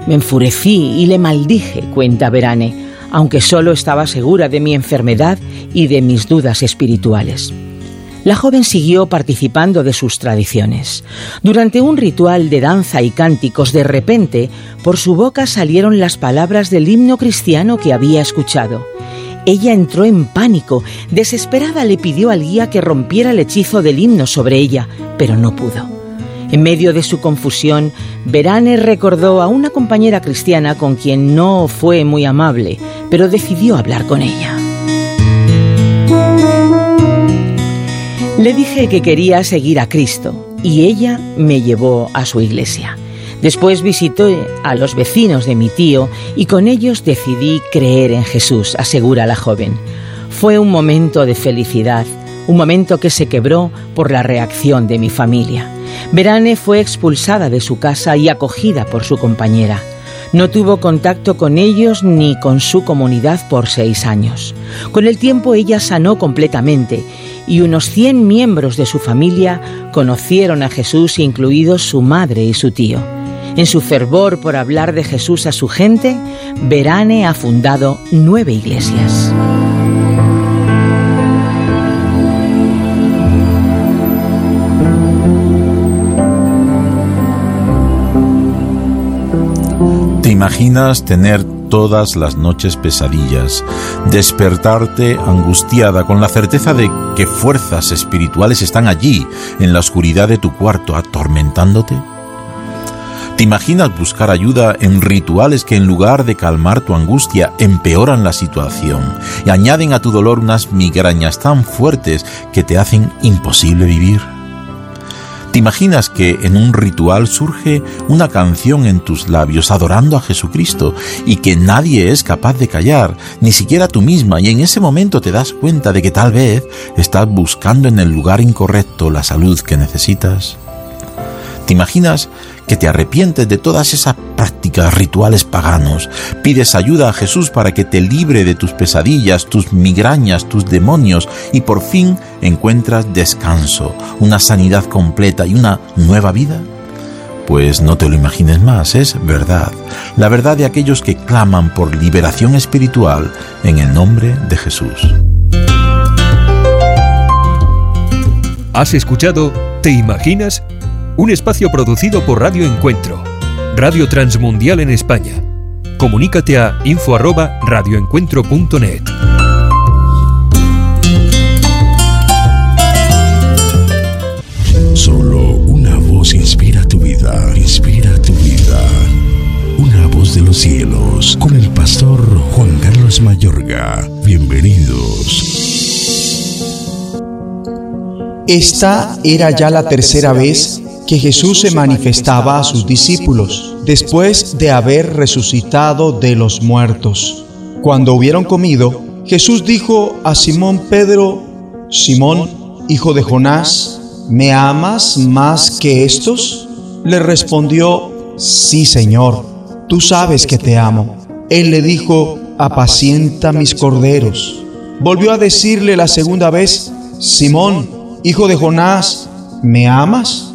Me enfurecí y le maldije, cuenta Verane, aunque solo estaba segura de mi enfermedad y de mis dudas espirituales. La joven siguió participando de sus tradiciones. Durante un ritual de danza y cánticos, de repente, por su boca salieron las palabras del himno cristiano que había escuchado. Ella entró en pánico. Desesperada le pidió al guía que rompiera el hechizo del himno sobre ella, pero no pudo. En medio de su confusión, Verane recordó a una compañera cristiana con quien no fue muy amable, pero decidió hablar con ella. Le dije que quería seguir a Cristo y ella me llevó a su iglesia. Después visité a los vecinos de mi tío y con ellos decidí creer en Jesús, asegura la joven. Fue un momento de felicidad, un momento que se quebró por la reacción de mi familia. Verane fue expulsada de su casa y acogida por su compañera. No tuvo contacto con ellos ni con su comunidad por seis años. Con el tiempo ella sanó completamente y unos 100 miembros de su familia conocieron a Jesús, incluidos su madre y su tío. En su fervor por hablar de Jesús a su gente, Verane ha fundado nueve iglesias. Imaginas tener todas las noches pesadillas, despertarte angustiada con la certeza de que fuerzas espirituales están allí, en la oscuridad de tu cuarto, atormentándote? ¿Te imaginas buscar ayuda en rituales que en lugar de calmar tu angustia empeoran la situación y añaden a tu dolor unas migrañas tan fuertes que te hacen imposible vivir? ¿Te imaginas que en un ritual surge una canción en tus labios adorando a Jesucristo y que nadie es capaz de callar, ni siquiera tú misma, y en ese momento te das cuenta de que tal vez estás buscando en el lugar incorrecto la salud que necesitas? ¿Te imaginas que te arrepientes de todas esas prácticas rituales paganos? Pides ayuda a Jesús para que te libre de tus pesadillas, tus migrañas, tus demonios y por fin encuentras descanso, una sanidad completa y una nueva vida? Pues no te lo imagines más, es verdad, la verdad de aquellos que claman por liberación espiritual en el nombre de Jesús. ¿Has escuchado Te Imaginas? Un espacio producido por Radio Encuentro, Radio Transmundial en España. Comunícate a info@radioencuentro.net. Solo una voz inspira tu vida, inspira tu vida. Una voz de los cielos, con el pastor Juan Carlos Mayorga. Bienvenidos. Esta era ya la tercera vez que Jesús se manifestaba a sus discípulos después de haber resucitado de los muertos. Cuando hubieron comido, Jesús dijo a Simón Pedro, Simón, hijo de Jonás, ¿me amas más que estos? Le respondió, sí, Señor, tú sabes que te amo. Él le dijo, apacienta mis corderos. Volvió a decirle la segunda vez, Simón, hijo de Jonás, ¿me amas?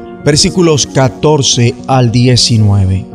versículos 14 al 19.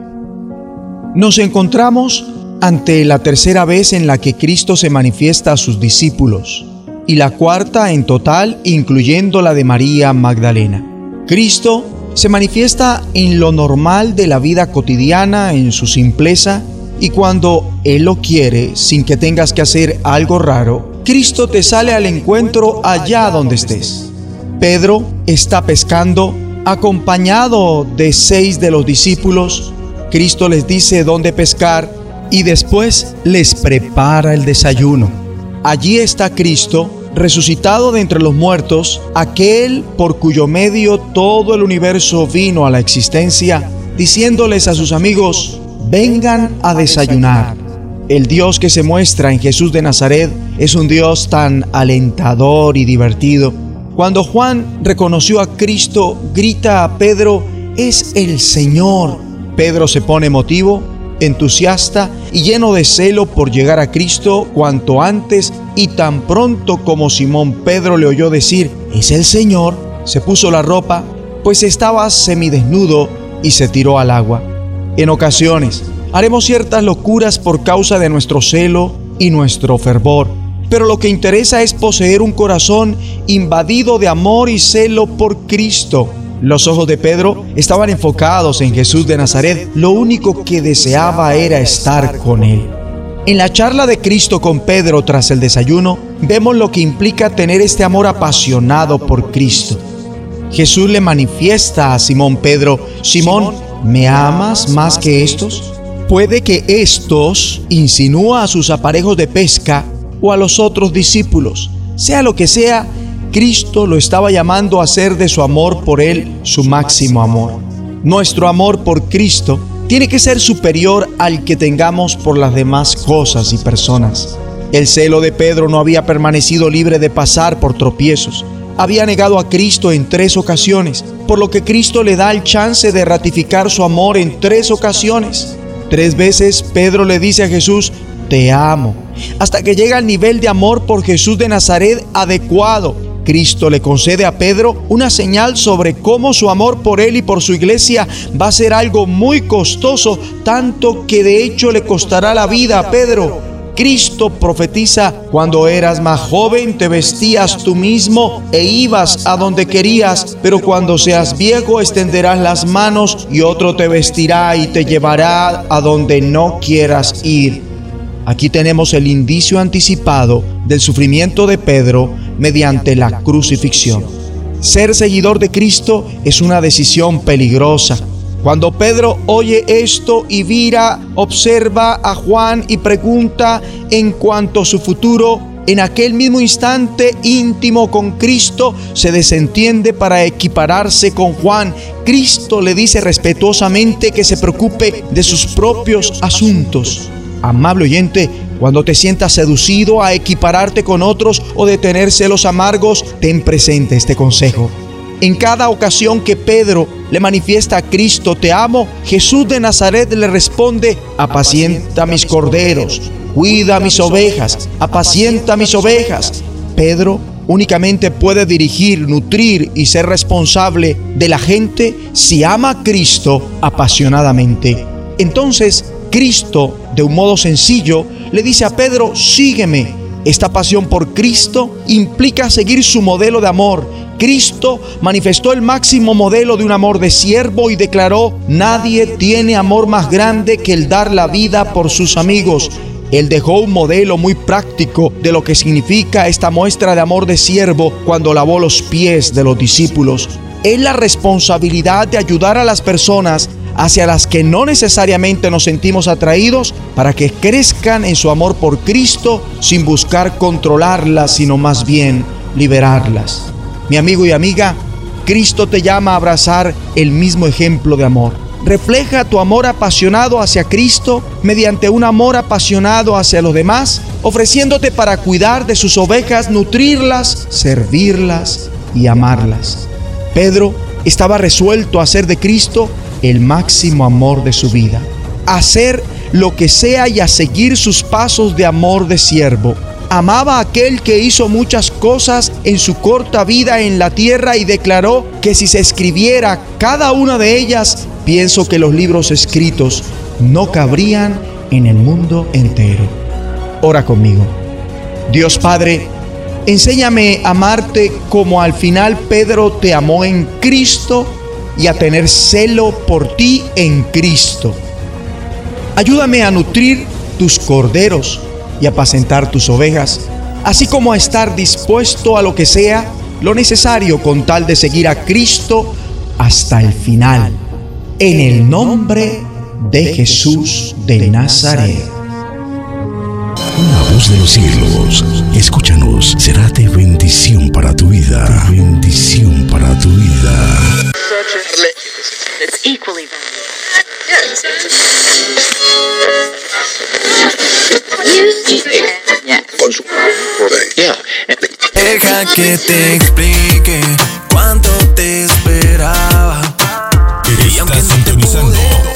Nos encontramos ante la tercera vez en la que Cristo se manifiesta a sus discípulos y la cuarta en total incluyendo la de María Magdalena. Cristo se manifiesta en lo normal de la vida cotidiana, en su simpleza, y cuando Él lo quiere, sin que tengas que hacer algo raro, Cristo te sale al encuentro allá donde estés. Pedro está pescando acompañado de seis de los discípulos, Cristo les dice dónde pescar y después les prepara el desayuno. Allí está Cristo, resucitado de entre los muertos, aquel por cuyo medio todo el universo vino a la existencia, diciéndoles a sus amigos, vengan a desayunar. El Dios que se muestra en Jesús de Nazaret es un Dios tan alentador y divertido cuando Juan reconoció a Cristo, grita a Pedro, es el Señor. Pedro se pone emotivo, entusiasta y lleno de celo por llegar a Cristo cuanto antes y tan pronto como Simón Pedro le oyó decir, es el Señor, se puso la ropa, pues estaba semidesnudo y se tiró al agua. En ocasiones, haremos ciertas locuras por causa de nuestro celo y nuestro fervor pero lo que interesa es poseer un corazón invadido de amor y celo por Cristo. Los ojos de Pedro estaban enfocados en Jesús de Nazaret. Lo único que deseaba era estar con Él. En la charla de Cristo con Pedro tras el desayuno, vemos lo que implica tener este amor apasionado por Cristo. Jesús le manifiesta a Simón Pedro, Simón, ¿me amas más que estos? Puede que estos insinúa a sus aparejos de pesca o a los otros discípulos. Sea lo que sea, Cristo lo estaba llamando a hacer de su amor por Él su máximo amor. Nuestro amor por Cristo tiene que ser superior al que tengamos por las demás cosas y personas. El celo de Pedro no había permanecido libre de pasar por tropiezos. Había negado a Cristo en tres ocasiones, por lo que Cristo le da el chance de ratificar su amor en tres ocasiones. Tres veces Pedro le dice a Jesús, te amo, hasta que llega al nivel de amor por Jesús de Nazaret adecuado. Cristo le concede a Pedro una señal sobre cómo su amor por él y por su iglesia va a ser algo muy costoso, tanto que de hecho le costará la vida a Pedro. Cristo profetiza, cuando eras más joven te vestías tú mismo e ibas a donde querías, pero cuando seas viejo extenderás las manos y otro te vestirá y te llevará a donde no quieras ir. Aquí tenemos el indicio anticipado del sufrimiento de Pedro mediante la crucifixión. Ser seguidor de Cristo es una decisión peligrosa cuando Pedro oye esto y vira, observa a Juan y pregunta en cuanto a su futuro, en aquel mismo instante íntimo con Cristo se desentiende para equipararse con Juan. Cristo le dice respetuosamente que se preocupe de sus propios asuntos. Amable oyente, cuando te sientas seducido a equipararte con otros o de tener celos amargos, ten presente este consejo. En cada ocasión que Pedro le manifiesta a Cristo, te amo, Jesús de Nazaret le responde, apacienta mis corderos, cuida mis ovejas, apacienta mis ovejas. Pedro únicamente puede dirigir, nutrir y ser responsable de la gente si ama a Cristo apasionadamente. Entonces, Cristo, de un modo sencillo, le dice a Pedro, sígueme. Esta pasión por Cristo implica seguir su modelo de amor Cristo manifestó el máximo modelo de un amor de siervo y declaró, nadie tiene amor más grande que el dar la vida por sus amigos. Él dejó un modelo muy práctico de lo que significa esta muestra de amor de siervo cuando lavó los pies de los discípulos. Es la responsabilidad de ayudar a las personas hacia las que no necesariamente nos sentimos atraídos para que crezcan en su amor por Cristo sin buscar controlarlas, sino más bien liberarlas. Mi amigo y amiga, Cristo te llama a abrazar el mismo ejemplo de amor. Refleja tu amor apasionado hacia Cristo mediante un amor apasionado hacia los demás, ofreciéndote para cuidar de sus ovejas, nutrirlas, servirlas y amarlas. Pedro estaba resuelto a hacer de Cristo el máximo amor de su vida, hacer lo que sea y a seguir sus pasos de amor de siervo amaba a aquel que hizo muchas cosas en su corta vida en la tierra y declaró que si se escribiera cada una de ellas, pienso que los libros escritos no cabrían en el mundo entero. Ora conmigo. Dios Padre, enséñame a amarte como al final Pedro te amó en Cristo y a tener celo por ti en Cristo. Ayúdame a nutrir tus corderos y apacentar tus ovejas, así como a estar dispuesto a lo que sea lo necesario con tal de seguir a Cristo hasta el final. En el nombre de Jesús de Nazaret. La voz de los cielos, escúchanos, será de bendición para tu vida. bendición para tu vida. Deja que te explique cuánto te esperaba. Estás sintonizando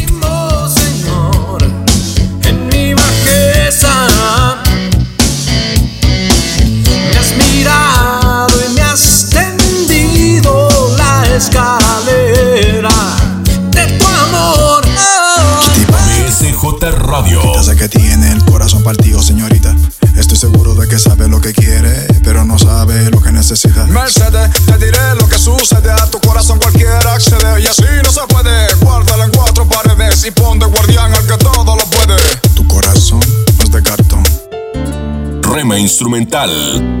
Instrumental.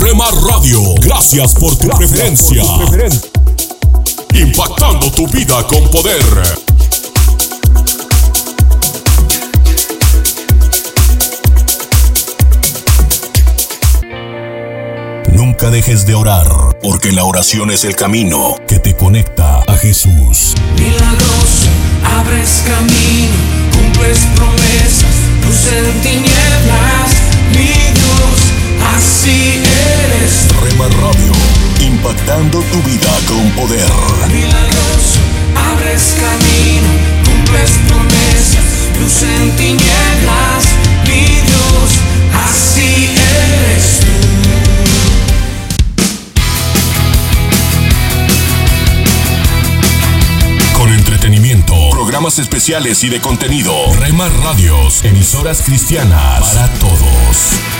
Rema Radio, gracias por tu preferencia. Impactando tu vida con poder. Nunca dejes de orar, porque la oración es el camino que te conecta a Jesús. Milagroso, abres camino, cumples promesas, luz en tinieblas, mi Dios, así eres. Rema Radio, impactando tu vida con poder. Milagroso, abres camino, cumples promesas, luz en tinieblas, mi Dios, así eres tú. Con entretenimiento, programas especiales y de contenido. Rema Radios, emisoras cristianas para todos.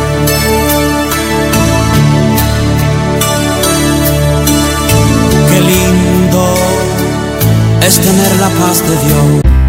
Es tener la paz de Dios.